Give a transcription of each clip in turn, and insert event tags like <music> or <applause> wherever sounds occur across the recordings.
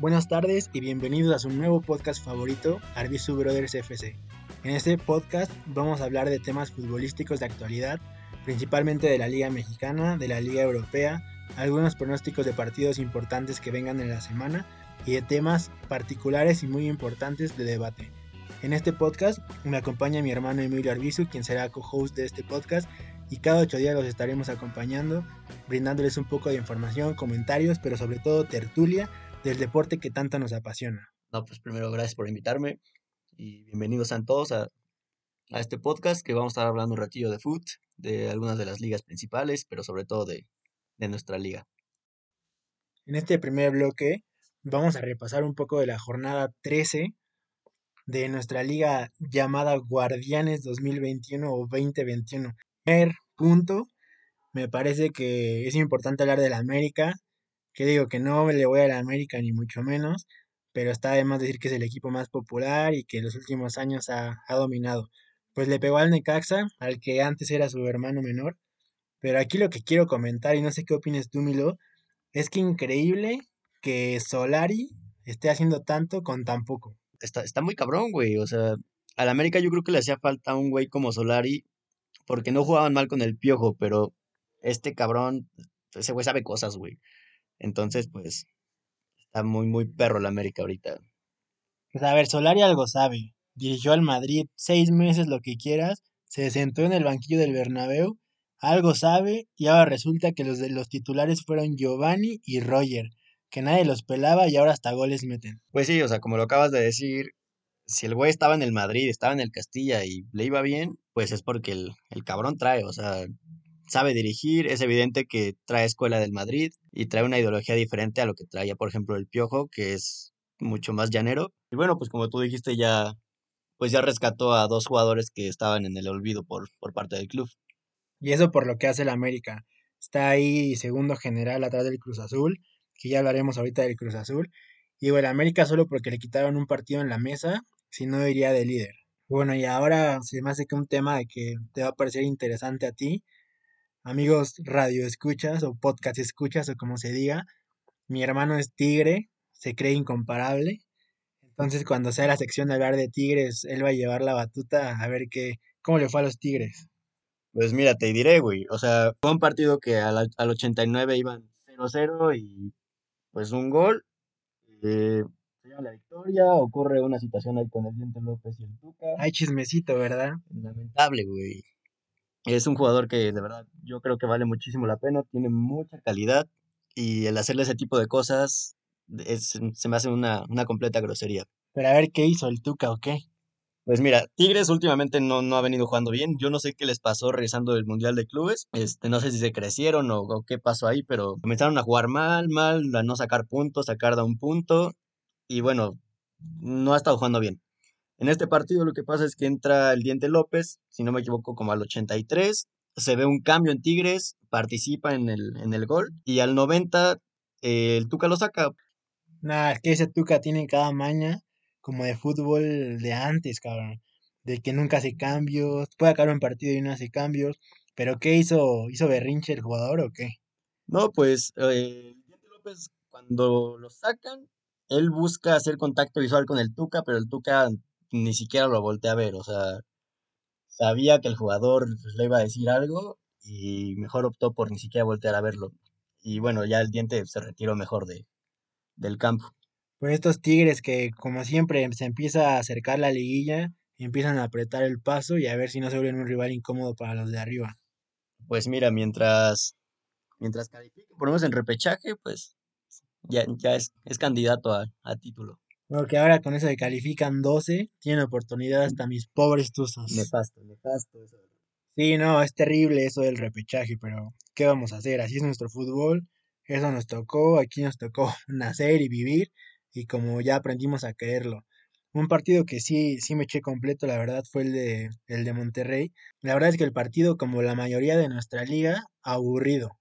Buenas tardes y bienvenidos a su nuevo podcast favorito, Arbizu Brothers FC. En este podcast vamos a hablar de temas futbolísticos de actualidad, principalmente de la Liga Mexicana, de la Liga Europea, algunos pronósticos de partidos importantes que vengan en la semana y de temas particulares y muy importantes de debate. En este podcast me acompaña mi hermano Emilio Arbizu, quien será co-host de este podcast, y cada ocho días los estaremos acompañando, brindándoles un poco de información, comentarios, pero sobre todo tertulia del deporte que tanto nos apasiona. No, pues primero gracias por invitarme y bienvenidos a todos a, a este podcast que vamos a estar hablando un ratillo de foot, de algunas de las ligas principales, pero sobre todo de, de nuestra liga. En este primer bloque vamos a repasar un poco de la jornada 13 de nuestra liga llamada Guardianes 2021 o 2021. Primer punto, me parece que es importante hablar de la América, que digo que no le voy a la América ni mucho menos, pero está de más decir que es el equipo más popular y que en los últimos años ha, ha dominado. Pues le pegó al Necaxa, al que antes era su hermano menor, pero aquí lo que quiero comentar, y no sé qué opinas tú, Milo, es que increíble que Solari esté haciendo tanto con tan poco. Está, está muy cabrón, güey. O sea, al América yo creo que le hacía falta un güey como Solari, porque no jugaban mal con el piojo, pero este cabrón, ese güey sabe cosas, güey. Entonces, pues, está muy, muy perro el América ahorita. Pues a ver, Solari algo sabe. Dirigió al Madrid seis meses, lo que quieras, se sentó en el banquillo del Bernabéu algo sabe y ahora resulta que los de los titulares fueron Giovanni y Roger, que nadie los pelaba y ahora hasta goles meten. Pues sí, o sea, como lo acabas de decir, si el güey estaba en el Madrid, estaba en el Castilla y le iba bien, pues es porque el, el cabrón trae, o sea, sabe dirigir, es evidente que trae escuela del Madrid y trae una ideología diferente a lo que traía, por ejemplo, el Piojo, que es mucho más llanero. Y bueno, pues como tú dijiste, ya pues ya rescató a dos jugadores que estaban en el olvido por, por parte del club. Y eso por lo que hace el América. Está ahí segundo general atrás del Cruz Azul, que ya hablaremos ahorita del Cruz Azul. Y el América solo porque le quitaron un partido en la mesa, si no iría de líder. Bueno, y ahora se me hace que un tema de que te va a parecer interesante a ti, amigos radio escuchas o podcast escuchas o como se diga, mi hermano es tigre, se cree incomparable. Entonces cuando sea la sección de hablar de tigres, él va a llevar la batuta a ver qué, cómo le fue a los tigres. Pues mira, te diré, güey. O sea, fue un partido que al, al 89 iban 0-0 y pues un gol. Eh, se lleva la victoria, ocurre una situación ahí con el Diente López y el Tuca. Hay chismecito, ¿verdad? Lamentable, güey. Es un jugador que de verdad yo creo que vale muchísimo la pena, tiene mucha calidad y el hacerle ese tipo de cosas es, se me hace una, una completa grosería. Pero a ver qué hizo el Tuca o qué. Pues mira, Tigres últimamente no, no ha venido jugando bien. Yo no sé qué les pasó regresando del Mundial de Clubes. Este, no sé si se crecieron o, o, qué pasó ahí, pero comenzaron a jugar mal, mal, a no sacar puntos, sacar de un punto. Y bueno, no ha estado jugando bien. En este partido lo que pasa es que entra el Diente López, si no me equivoco, como al 83. Se ve un cambio en Tigres, participa en el, en el gol. Y al 90 eh, el Tuca lo saca. Nah, es que ese Tuca tiene cada maña como de fútbol de antes, cabrón. De que nunca hace cambios, puede acabar un partido y no hace cambios. ¿Pero qué hizo? ¿Hizo berrinche el jugador o qué? No, pues eh, López, cuando lo sacan, él busca hacer contacto visual con el Tuca, pero el Tuca ni siquiera lo voltea a ver. O sea, sabía que el jugador pues, le iba a decir algo y mejor optó por ni siquiera voltear a verlo. Y bueno, ya el diente se retiró mejor de, del campo pues estos Tigres que como siempre se empieza a acercar la liguilla, empiezan a apretar el paso y a ver si no se vuelven un rival incómodo para los de arriba. Pues mira, mientras mientras califique, ponemos en repechaje, pues ya, ya es, es candidato a, a título. Porque ahora con eso de califican 12, tienen oportunidad hasta mis pobres tuzos. Nefasto, nefasto eso. Sí, no, es terrible eso del repechaje, pero ¿qué vamos a hacer? Así es nuestro fútbol, eso nos tocó, aquí nos tocó <laughs> nacer y vivir, y como ya aprendimos a quererlo. Un partido que sí, sí me eché completo, la verdad, fue el de, el de Monterrey. La verdad es que el partido, como la mayoría de nuestra liga, aburrido.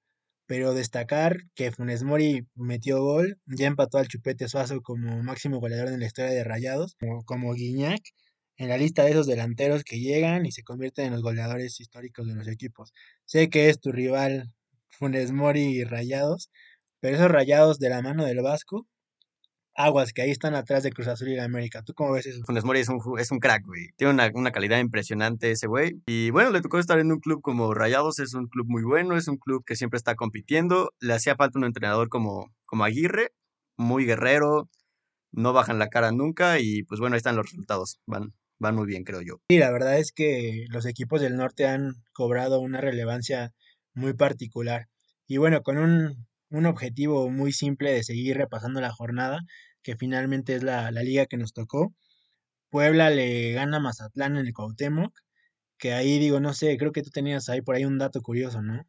Pero destacar que Funes Mori metió gol, ya empató al Chupete Suazo como máximo goleador en la historia de Rayados, como, como Guiñac, en la lista de esos delanteros que llegan y se convierten en los goleadores históricos de los equipos. Sé que es tu rival Funes Mori y Rayados, pero esos Rayados de la mano del Vasco aguas, que ahí están atrás de Cruz Azul y la América. ¿Tú cómo ves eso? Funes Mori es un, es un crack, güey. Tiene una, una calidad impresionante ese güey. Y bueno, le tocó estar en un club como Rayados, es un club muy bueno, es un club que siempre está compitiendo. Le hacía falta un entrenador como, como Aguirre, muy guerrero, no bajan la cara nunca y pues bueno, ahí están los resultados. Van, van muy bien, creo yo. Sí, la verdad es que los equipos del norte han cobrado una relevancia muy particular. Y bueno, con un, un objetivo muy simple de seguir repasando la jornada, que finalmente es la, la liga que nos tocó. Puebla le gana a Mazatlán en el Cuauhtémoc, que ahí digo, no sé, creo que tú tenías ahí por ahí un dato curioso, ¿no?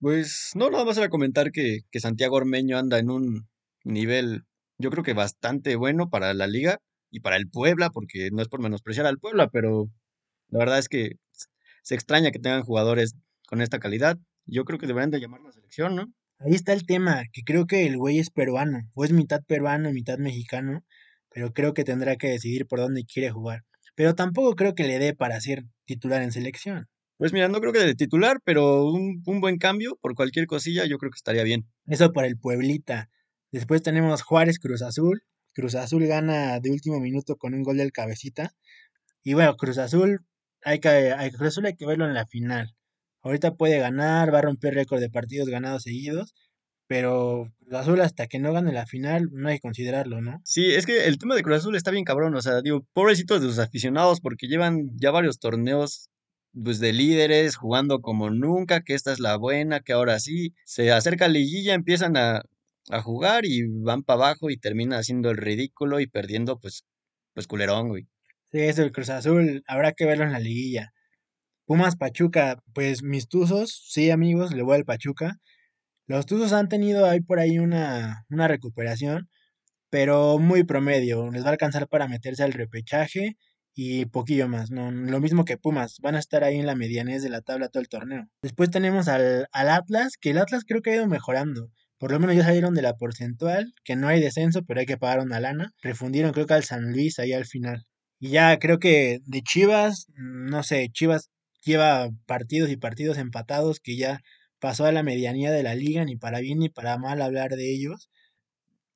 Pues no, nada más era comentar que, que Santiago Ormeño anda en un nivel, yo creo que bastante bueno para la liga y para el Puebla, porque no es por menospreciar al Puebla, pero la verdad es que se extraña que tengan jugadores con esta calidad. Yo creo que deberían de llamar la selección, ¿no? Ahí está el tema, que creo que el güey es peruano, o es mitad peruano y mitad mexicano, pero creo que tendrá que decidir por dónde quiere jugar. Pero tampoco creo que le dé para ser titular en selección. Pues mira, no creo que de titular, pero un, un buen cambio por cualquier cosilla yo creo que estaría bien. Eso por el Pueblita. Después tenemos Juárez Cruz Azul. Cruz Azul gana de último minuto con un gol del cabecita. Y bueno, Cruz Azul, hay que, hay, Cruz Azul hay que verlo en la final. Ahorita puede ganar, va a romper récord de partidos ganados seguidos, pero Cruz Azul hasta que no gane la final no hay que considerarlo, ¿no? Sí, es que el tema de Cruz Azul está bien cabrón, o sea, digo, pobrecitos de sus aficionados porque llevan ya varios torneos pues de líderes jugando como nunca, que esta es la buena, que ahora sí, se acerca liguilla, empiezan a, a jugar y van para abajo y termina haciendo el ridículo y perdiendo pues pues culerón, güey. Sí, eso, el Cruz Azul, habrá que verlo en la liguilla. Pumas Pachuca, pues mis Tuzos, sí amigos, le voy al Pachuca. Los Tuzos han tenido ahí por ahí una, una recuperación, pero muy promedio. Les va a alcanzar para meterse al repechaje y poquillo más. No, lo mismo que Pumas, van a estar ahí en la medianez de la tabla todo el torneo. Después tenemos al, al Atlas, que el Atlas creo que ha ido mejorando. Por lo menos ya salieron de la porcentual, que no hay descenso, pero hay que pagar una lana. Refundieron creo que al San Luis ahí al final. Y ya creo que de Chivas, no sé, Chivas lleva partidos y partidos empatados que ya pasó a la medianía de la liga, ni para bien ni para mal hablar de ellos.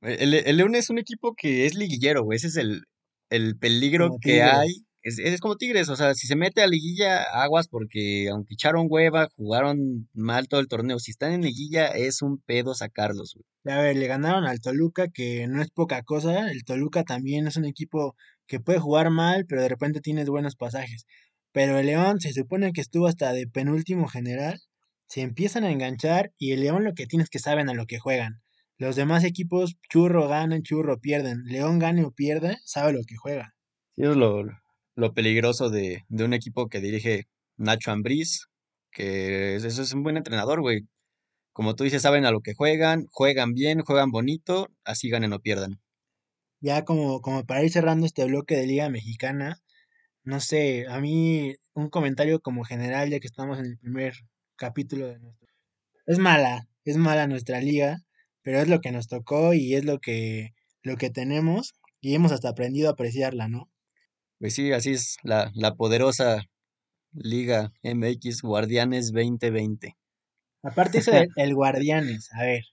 El, el León es un equipo que es liguillero, güey. Ese es el, el peligro que hay. Es, es como Tigres, o sea, si se mete a liguilla, aguas porque aunque echaron hueva, jugaron mal todo el torneo. Si están en liguilla, es un pedo sacarlos, güey. A ver, le ganaron al Toluca, que no es poca cosa. El Toluca también es un equipo que puede jugar mal, pero de repente tienes buenos pasajes. Pero el León se supone que estuvo hasta de penúltimo general. Se empiezan a enganchar y el León lo que tiene es que saben a lo que juegan. Los demás equipos, churro ganan, churro pierden. León gane o pierde, sabe lo que juega. Sí, es lo, lo peligroso de, de un equipo que dirige Nacho Ambriz, que es- eso es un buen entrenador, güey. Como tú dices, saben a lo que juegan, juegan bien, juegan bonito, así ganen o pierdan. Ya como, como para ir cerrando este bloque de Liga Mexicana, no sé, a mí un comentario como general, ya que estamos en el primer capítulo de nuestro... Es mala, es mala nuestra liga, pero es lo que nos tocó y es lo que, lo que tenemos y hemos hasta aprendido a apreciarla, ¿no? Pues sí, así es la, la poderosa Liga MX Guardianes 2020. Aparte eso del el Guardianes, a ver,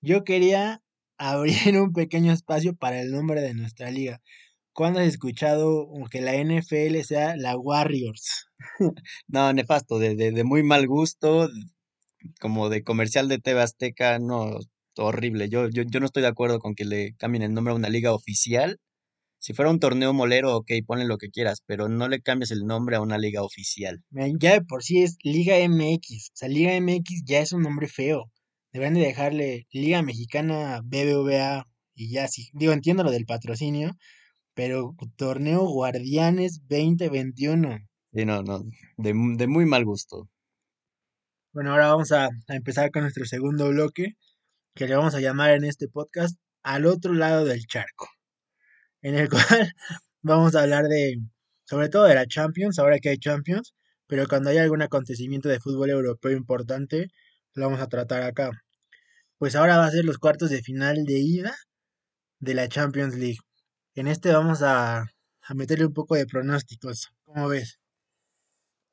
yo quería <laughs> abrir un pequeño espacio para el nombre de nuestra liga. ¿Cuándo has escuchado que la NFL sea la Warriors? <laughs> No, nefasto, de, de, de muy mal gusto, como de comercial de TV Azteca, no, horrible. Yo, yo, yo no estoy de acuerdo con que le cambien el nombre a una liga oficial. Si fuera un torneo molero, ok, ponle lo que quieras, pero no le cambies el nombre a una liga oficial. Ya de por sí es Liga MX. O sea, Liga MX ya es un nombre feo. Deberían de dejarle Liga Mexicana BBVA y ya sí. Digo, entiendo lo del patrocinio, pero Torneo Guardianes 2021. Sí, no, no, de, de muy mal gusto. Bueno, ahora vamos a, a empezar con nuestro segundo bloque, que le vamos a llamar en este podcast Al otro lado del charco, en el <laughs> cual vamos a hablar de, sobre todo de la Champions, ahora que hay Champions, pero cuando hay algún acontecimiento de fútbol europeo importante, lo vamos a tratar acá. Pues ahora va a ser los cuartos de final de ida de la Champions League. En este vamos a, a meterle un poco de pronósticos. ¿Cómo ves?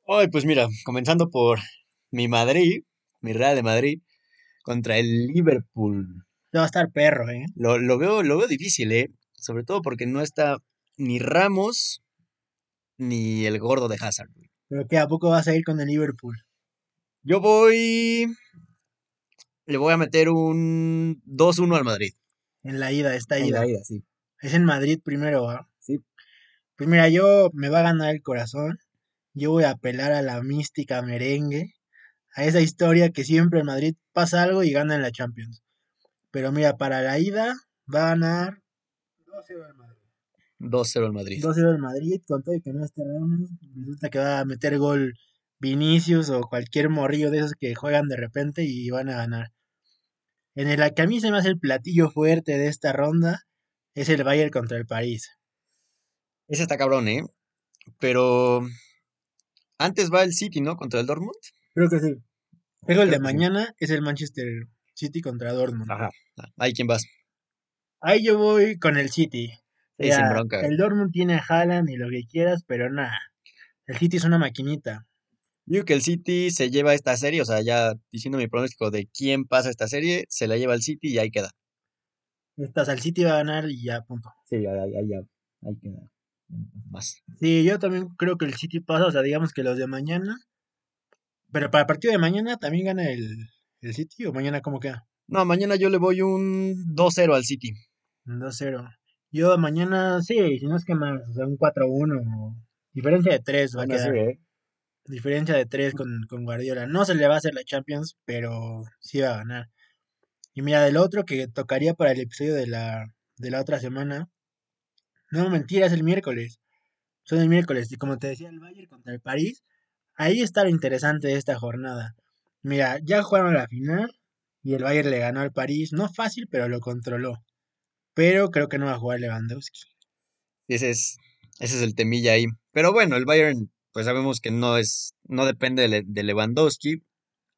Ay, pues mira, comenzando por mi Madrid, mi Real de Madrid, contra el Liverpool. va a estar perro, ¿eh? Lo, lo veo, lo veo difícil, ¿eh? Sobre todo porque no está ni Ramos ni el gordo de Hazard. Pero que a poco vas a ir con el Liverpool. Yo voy. Le voy a meter un 2-1 al Madrid. En la ida, esta En ida. la ida, sí. Es en Madrid primero, ¿va? Sí. Pues mira, yo me va a ganar el corazón. Yo voy a apelar a la mística merengue. A esa historia que siempre en Madrid pasa algo y gana en la Champions. Pero mira, para la ida va a ganar 2-0 el Madrid. 2-0 al Madrid. 2-0 el Madrid, con todo y que no esté Ramos. Resulta que va a meter gol Vinicius o cualquier morrillo de esos que juegan de repente y van a ganar. En el que a mí se me hace el platillo fuerte de esta ronda es el Bayern contra el París. Ese está cabrón, ¿eh? Pero. Antes va el City, ¿no? Contra el Dortmund. Creo que sí. Pero el Creo de sí. mañana es el Manchester City contra Dortmund. Ajá. Ahí quién vas. Ahí yo voy con el City. Sí, Ya, sin bronca. el Dortmund tiene a Haaland y lo que quieras, pero nada. El City es una maquinita. Yo que el City se lleva esta serie, o sea, ya diciendo mi pronóstico de quién pasa esta serie, se la lleva el City y ahí queda. Estás al City va a ganar y ya, punto. Sí, ahí, ahí, ahí queda. Más. Sí, yo también creo que el City pasa, o sea, digamos que los de mañana. Pero para el partido de mañana también gana el, el City o mañana cómo queda? No, mañana yo le voy un 2-0 al City. Un 2-0. Yo mañana sí, si no es que más, o sea, un 4-1. o- Diferencia de 3 va a Bueno, sí, quedar. ¿eh? Diferencia de 3 con, con Guardiola. No se le va a hacer la Champions, pero sí va a ganar. Y mira, del otro que tocaría para el episodio de la, de la otra semana. No, mentira, es el miércoles. Son el miércoles. Y como te decía, el Bayern contra el París. Ahí está lo interesante de esta jornada. Mira, ya jugaron la final y el Bayern le ganó al París. No fácil, pero lo controló. Pero creo que no va a jugar Lewandowski. Ese es, ese es el temilla ahí. Pero bueno, el Bayern, pues sabemos que no es, no depende de, de Lewandowski.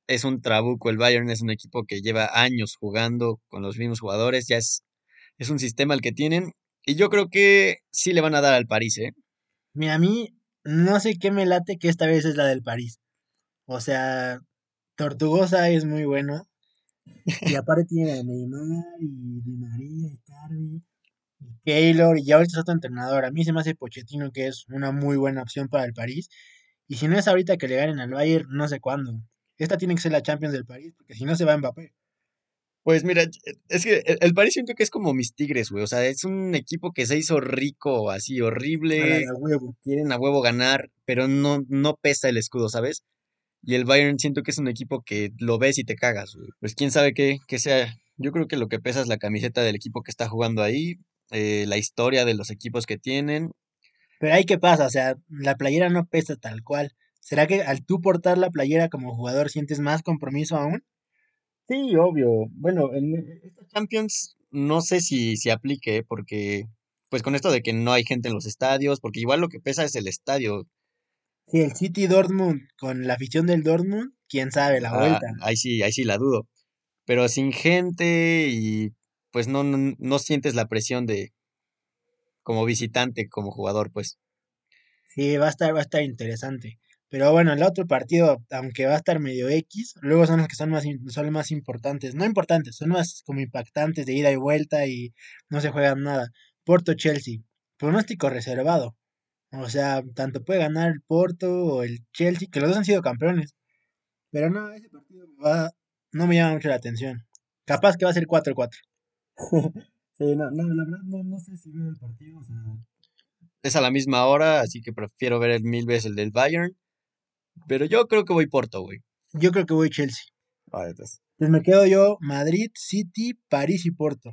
Es un trabuco. El Bayern es un equipo que lleva años jugando con los mismos jugadores. Ya es, es un sistema el que tienen. Y yo creo que sí le van a dar al París, ¿eh? Mira, a mí no sé qué me late que esta vez es la del París. O sea, Tortugosa es muy bueno. Y aparte tiene a Neymar y Di María y Cardi y Keylor y ahorita es otro entrenador. A mí se me hace Pochettino que es una muy buena opción para el París. Y si no es ahorita que le ganen al Bayern, no sé cuándo. Esta tiene que ser la Champions del París, porque si no se va Mbappé. Pues mira, es que el, el París siento que es como mis Tigres, güey. O sea, es un equipo que se hizo rico, así A horrible. de huevo. Quieren a huevo ganar, pero no, no pesa el escudo, ¿sabes? Y el Bayern siento que es un equipo que lo ves y te cagas, güey. Pues quién sabe qué, qué sea. Yo creo que lo que pesa es la camiseta del equipo que está jugando ahí, eh, la historia de los equipos que tienen. Pero ahí qué pasa, o sea, la playera no pesa tal cual. ¿Será que al tú portar la playera como jugador sientes más compromiso aún? Sí, obvio. Bueno, en esta Champions no sé si se aplique, porque pues con esto de que no hay gente en los estadios, porque igual lo que pesa es el estadio. Sí, el City Dortmund con la afición del Dortmund, quién sabe la Ah, vuelta. ahí sí, ahí sí la dudo. Pero sin gente y pues no, no, no sientes la presión de como visitante, como jugador, pues. Sí, va a estar, va a estar interesante. Pero bueno, el otro partido, aunque va a estar medio X, luego son los que son más, son los más importantes. No importantes, son más como impactantes de ida y vuelta y no se juegan nada. Porto Chelsea, pronóstico reservado. O sea, tanto puede ganar el Porto o el Chelsea, que los dos han sido campeones. Pero no, ese partido me va, no me llama mucho la atención. Capaz que va a ser 4-4. <laughs> Sí, no, no, la verdad no, no sé si veo el partido, o sea. Es a la misma hora, así que prefiero ver el mil veces el del Bayern. Pero yo creo que voy Porto, güey. Yo creo que voy Chelsea. Ah, entonces, Pues me quedo yo Madrid, City, París y Porto.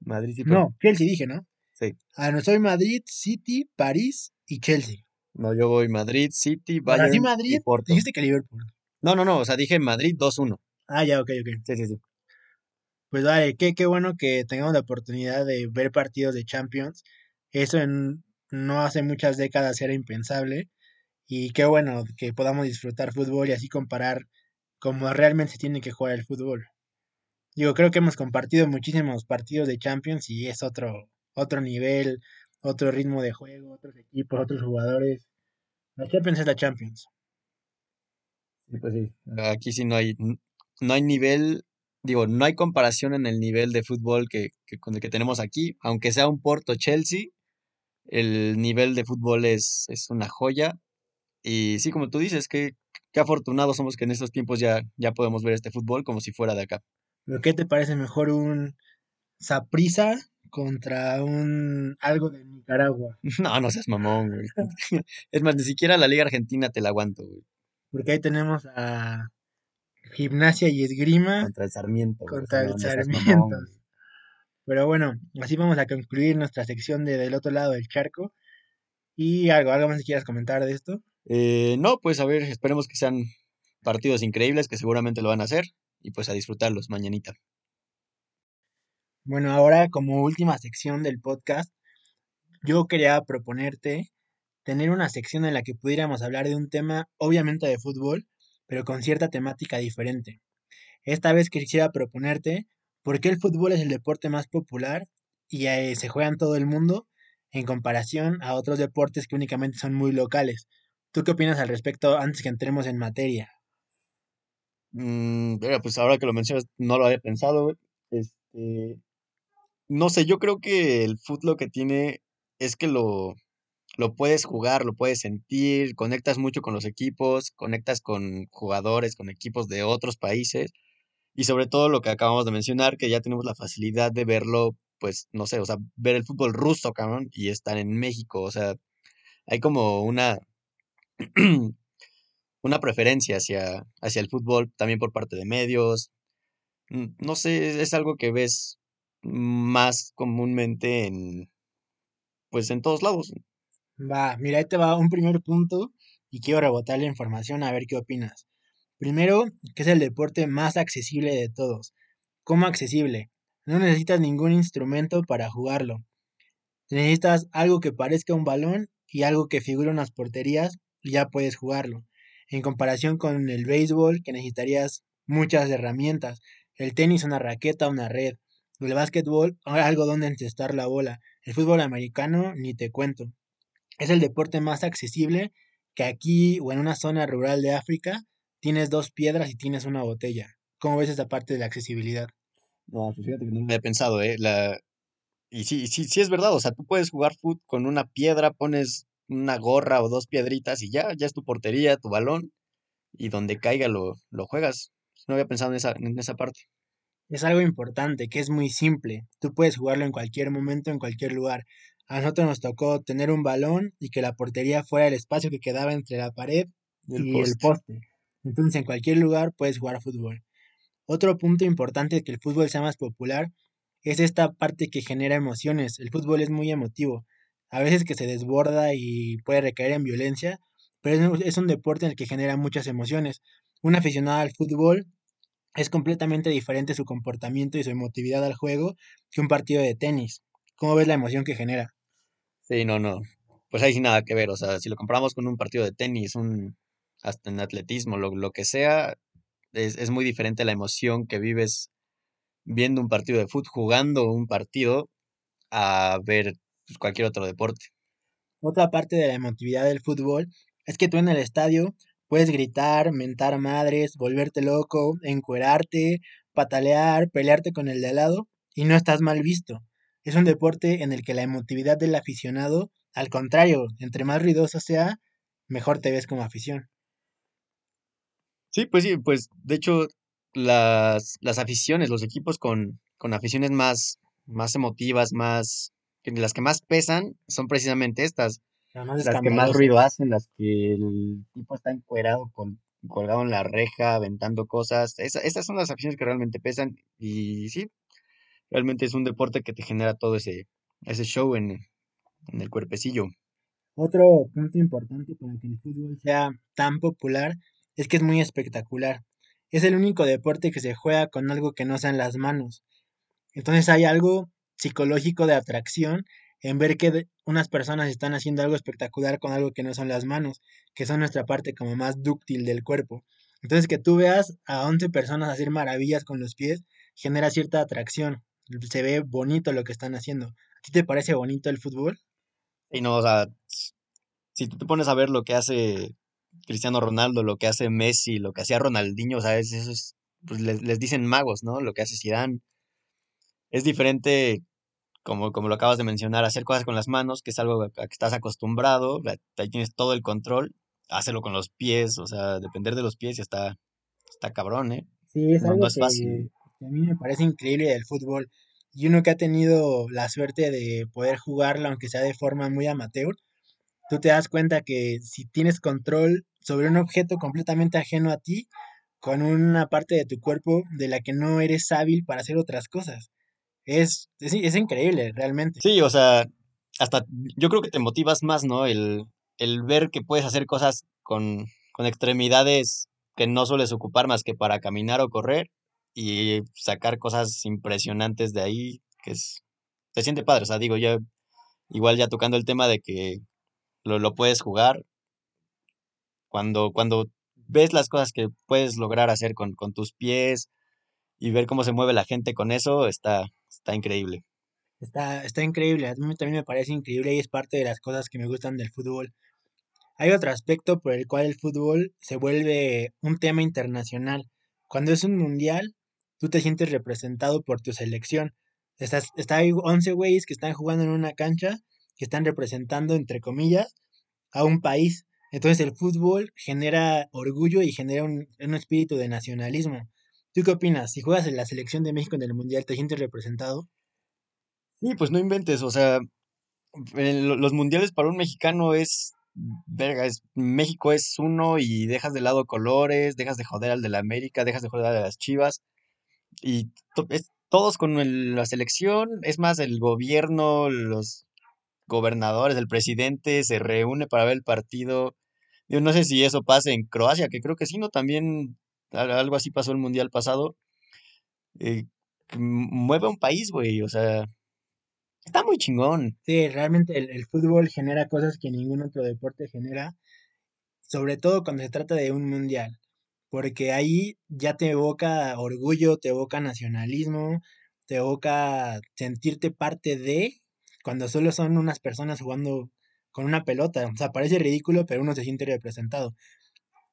Madrid y Porto. No, Chelsea dije, ¿no? Sí. Ah, no, soy Madrid, City, París y Chelsea. No, yo voy Madrid, City, Bayern sí y Madrid, Porto. dijiste que Liverpool. No, no, no, o sea, dije Madrid 2-1. Ah, ya, ok, ok. Sí, sí, sí. Pues vale, qué, qué bueno que tengamos la oportunidad de ver partidos de Champions. Eso en no hace muchas décadas era impensable. Y qué bueno que podamos disfrutar fútbol y así comparar cómo realmente se tiene que jugar el fútbol. Digo, creo que hemos compartido muchísimos partidos de Champions y es otro, otro nivel, otro ritmo de juego, otros equipos, otros jugadores. La Champions es la Champions. Sí, pues sí. Aquí sí no hay, no hay nivel digo, no hay comparación en el nivel de fútbol que, que con el que tenemos aquí, aunque sea un Porto Chelsea, el nivel de fútbol es, es una joya. Y sí, como tú dices, que qué afortunados somos que en estos tiempos ya, ya podemos ver este fútbol como si fuera de acá. ¿Pero qué te parece mejor un Saprissa contra un algo de Nicaragua? <laughs> No, no seas mamón, güey. <laughs> Es más, ni siquiera la Liga Argentina te la aguanto, güey. Porque ahí tenemos a Gimnasia y Esgrima Contra el Sarmiento, contra el no Sarmiento. mamón. <laughs> Pero bueno, así vamos a concluir nuestra sección de del otro lado del charco. Y algo, algo más que quieras comentar de esto. Eh, no, pues a ver, esperemos que sean partidos increíbles, que seguramente lo van a hacer. Y pues a disfrutarlos mañanita. Bueno, ahora como última sección del podcast, yo quería proponerte tener una sección en la que pudiéramos hablar de un tema, obviamente de fútbol, pero con cierta temática diferente. Esta vez quisiera proponerte por qué el fútbol es el deporte más popular y eh, se juega en todo el mundo en comparación a otros deportes que únicamente son muy locales. ¿Tú qué opinas al respecto antes que entremos en materia? Mm, pues ahora que lo mencionas, no lo había pensado. Este, no sé, yo creo que el fútbol lo que tiene es que lo, lo puedes jugar, lo puedes sentir, conectas mucho con los equipos, conectas con jugadores, con equipos de otros países y sobre todo lo que acabamos de mencionar, que ya tenemos la facilidad de verlo, pues, no sé, o sea, ver el fútbol ruso, cabrón, y estar en México, o sea, hay como una, <clears throat> una preferencia hacia, hacia el fútbol también por parte de medios, mm, no sé, es algo que ves más comúnmente en, pues, en todos lados. Va, mira, ahí te va un primer punto y quiero rebotar la información a ver qué opinas. Primero, que es el deporte más accesible de todos. ¿Cómo accesible? No necesitas ningún instrumento para jugarlo. Necesitas algo que parezca un balón y algo que figure unas porterías ya puedes jugarlo. En comparación con el béisbol, que necesitarías muchas herramientas. El tenis, una raqueta, una red. El básquetbol, algo donde encestar la bola. El fútbol americano, ni te cuento. Es el deporte más accesible que aquí o en una zona rural de África tienes dos piedras y tienes una botella. ¿Cómo ves esta parte de la accesibilidad? No, pues fíjate que no lo había pensado, ¿eh? La... Y sí, sí, sí es verdad, o sea, tú puedes jugar fútbol con una piedra, pones una gorra o dos piedritas y ya, ya es tu portería, tu balón, y donde caiga lo, lo juegas. No había pensado en esa, en esa parte. Es algo importante, que es muy simple. Tú puedes jugarlo en cualquier momento, en cualquier lugar. A nosotros nos tocó tener un balón y que la portería fuera el espacio que quedaba entre la pared El y el poste. poste. Entonces, en cualquier lugar puedes jugar fútbol. Otro punto importante de que el fútbol sea más popular es esta parte que genera emociones. El fútbol es muy emotivo. A veces que se desborda y puede recaer en violencia, pero es un, es un deporte en el que genera muchas emociones. Un aficionado al fútbol es completamente diferente su comportamiento y su emotividad al juego que un partido de tenis. ¿Cómo ves la emoción que genera? Sí, no, no. Pues ahí sí nada que ver, o sea, si lo comparamos con un partido de tenis, un, hasta en atletismo, lo, lo que sea, es, es muy diferente la emoción que vives viendo un partido de fútbol, jugando un partido, a ver pues, cualquier otro deporte. Otra parte de la emotividad del fútbol es que tú en el estadio puedes gritar, mentar madres, volverte loco, encuerarte, patalear, pelearte con el de al lado y no estás mal visto. Es un deporte en el que la emotividad del aficionado, al contrario, entre más ruidoso sea, mejor te ves como afición. Sí, pues sí, pues de hecho las, las aficiones, los equipos con, con aficiones más, más emotivas, más, que las que más pesan, son precisamente estas, las que más ruido hacen, las que el tipo está encuerado, con, colgado en la reja, aventando cosas. Esa- esas son las aficiones que realmente pesan y sí, realmente es un deporte que te genera todo ese, ese show en, en el cuerpecillo. Otro punto importante para que el fútbol sea tan popular es que es muy espectacular. Es el único deporte que se juega con algo que no sean las manos. Entonces hay algo psicológico de atracción en ver que unas personas están haciendo algo espectacular con algo que no son las manos, que son nuestra parte como más dúctil del cuerpo. Entonces que tú veas a 11 personas hacer maravillas con los pies genera cierta atracción. Se ve bonito lo que están haciendo. ¿A ti te parece bonito el fútbol? Y no, o sea, si tú te pones a ver lo que hace Cristiano Ronaldo, lo que hace Messi, lo que hacía Ronaldinho, o sea, es- eso es pues les, les dicen magos, ¿no? Lo que hace Zidane. Es diferente, como, como lo acabas de mencionar, hacer cosas con las manos, que es algo a que estás acostumbrado, ahí tienes todo el control, hacerlo con los pies, o sea, depender de los pies está, está cabrón, ¿eh? Sí, es No, no algo es que, fácil. que a mí me parece increíble del fútbol. Y uno que ha tenido la suerte de poder jugarlo, aunque sea de forma muy amateur, tú te das cuenta que si tienes control sobre un objeto completamente ajeno a ti, con una parte de tu cuerpo de la que no eres hábil para hacer otras cosas. Es, es, increíble, realmente. Sí, o sea, hasta yo creo que te motivas más, ¿no? El, el ver que puedes hacer cosas con, con extremidades que no sueles ocupar más que para caminar o correr y sacar cosas impresionantes de ahí, que es, se siente padre, o sea, digo, ya igual ya tocando el tema de que lo, lo puedes jugar, cuando, cuando ves las cosas que puedes lograr hacer con, con tus pies y ver cómo se mueve la gente con eso, está, está increíble. Está, está increíble, a mí también me parece increíble y es parte de las cosas que me gustan del fútbol. Hay otro aspecto por el cual el fútbol se vuelve un tema internacional. Cuando es un mundial, tú te sientes representado por tu selección. Estás, está hay 11 güeyes que están jugando en una cancha, que están representando, entre comillas, a un país. Entonces el fútbol genera orgullo y genera un, un espíritu de nacionalismo. ¿Tú qué opinas? Si juegas en la selección de México en el mundial, ¿te sientes representado? Sí, pues no inventes, o sea, los mundiales para un mexicano es, verga, es, México es uno y dejas de lado colores, dejas de joder al de la América, dejas de joder a las Chivas y es, todos con la selección, es más, el gobierno, los gobernadores, el presidente se reúne para ver el partido. Yo no sé si eso pasa en Croacia, que creo que sí, ¿no? También algo así pasó el mundial pasado. eh, mueve a un país, güey, o sea, está muy chingón. Sí, realmente el, el fútbol genera cosas que ningún otro deporte genera, sobre todo cuando se trata de un mundial, porque ahí ya te evoca orgullo, te evoca nacionalismo, te evoca sentirte parte de, cuando solo son unas personas jugando con una pelota. O sea, parece ridículo, pero uno se siente representado.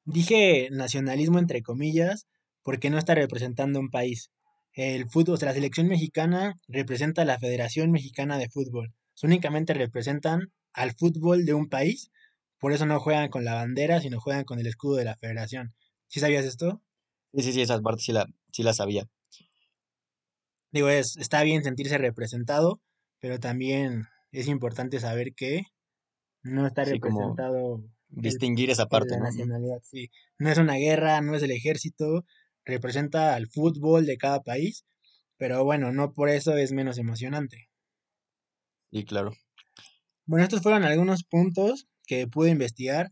Dije nacionalismo entre comillas, porque no está representando un país. El fútbol, o sea, la selección mexicana representa a la Federación Mexicana de Fútbol. Únicamente representan al fútbol de un país, por eso no juegan con la bandera, sino juegan con el escudo de la federación. ¿Sí sabías esto? Sí, sí, sí, esas partes sí la, sí la sabía. Digo, es, está bien sentirse representado, pero también es importante saber que no está Sí, representado distinguir esa parte, la ¿no? Ujú. nacionalidad. Sí, no es una guerra, no es el ejército, representa al fútbol de cada país, pero bueno, no por eso es menos emocionante. Sí, claro. Bueno, estos fueron algunos puntos que pude investigar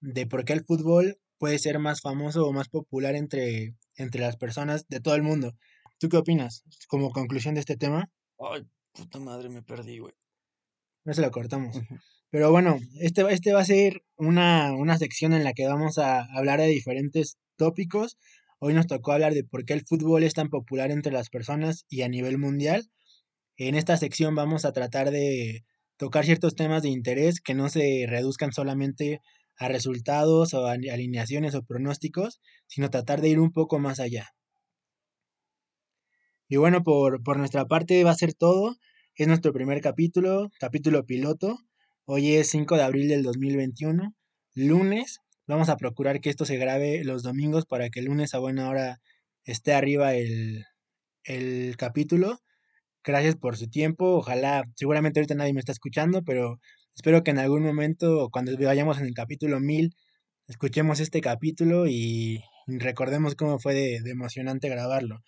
de por qué el fútbol puede ser más famoso o más popular entre, entre las personas de todo el mundo. ¿Tú qué opinas? Como conclusión de este tema, Ay, puta madre, me perdí, güey. no se lo cortamos. Pero bueno, este, este va a ser una, una sección en la que vamos a hablar de diferentes tópicos. Hoy nos tocó hablar de por qué el fútbol es tan popular entre las personas y a nivel mundial. En esta sección vamos a tratar de tocar ciertos temas de interés que no se reduzcan solamente a resultados o alineaciones o pronósticos, sino tratar de ir un poco más allá. Y bueno, por, por nuestra parte va a ser todo. Es nuestro primer capítulo, capítulo piloto. Hoy es 5 de abril del 2021, lunes. Vamos a procurar que esto se grabe los domingos para que el lunes a buena hora esté arriba el, el capítulo. Gracias por su tiempo. Ojalá, seguramente ahorita nadie me está escuchando, pero espero que en algún momento, cuando vayamos en el capítulo 1000, escuchemos este capítulo y recordemos cómo fue de, de emocionante grabarlo.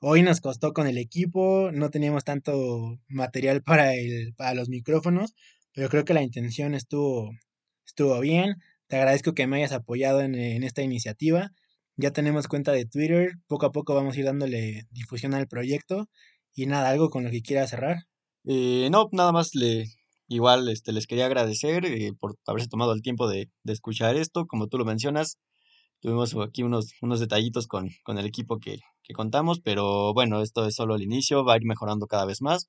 Hoy nos costó con el equipo, no teníamos tanto material para el, para los micrófonos, pero creo que la intención estuvo, estuvo bien. Te agradezco que me hayas apoyado en, en esta iniciativa. Ya tenemos cuenta de Twitter, poco a poco vamos a ir dándole difusión al proyecto. Y nada, algo con lo que quiera cerrar. Eh, no, nada más le, igual este, les quería agradecer eh, por haberse tomado el tiempo de, de escuchar esto. Como tú lo mencionas, tuvimos aquí unos, unos detallitos con, con el equipo que, que contamos, pero bueno, esto es solo el inicio, va a ir mejorando cada vez más.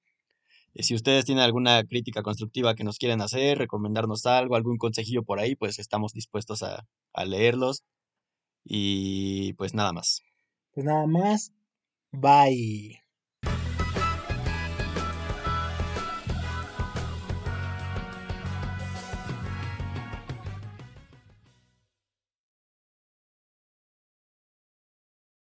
Eh, si ustedes tienen alguna crítica constructiva que nos quieren hacer, recomendarnos algo, algún consejillo por ahí, pues estamos dispuestos a, a leerlos. Y pues nada más. Pues nada más. Bye.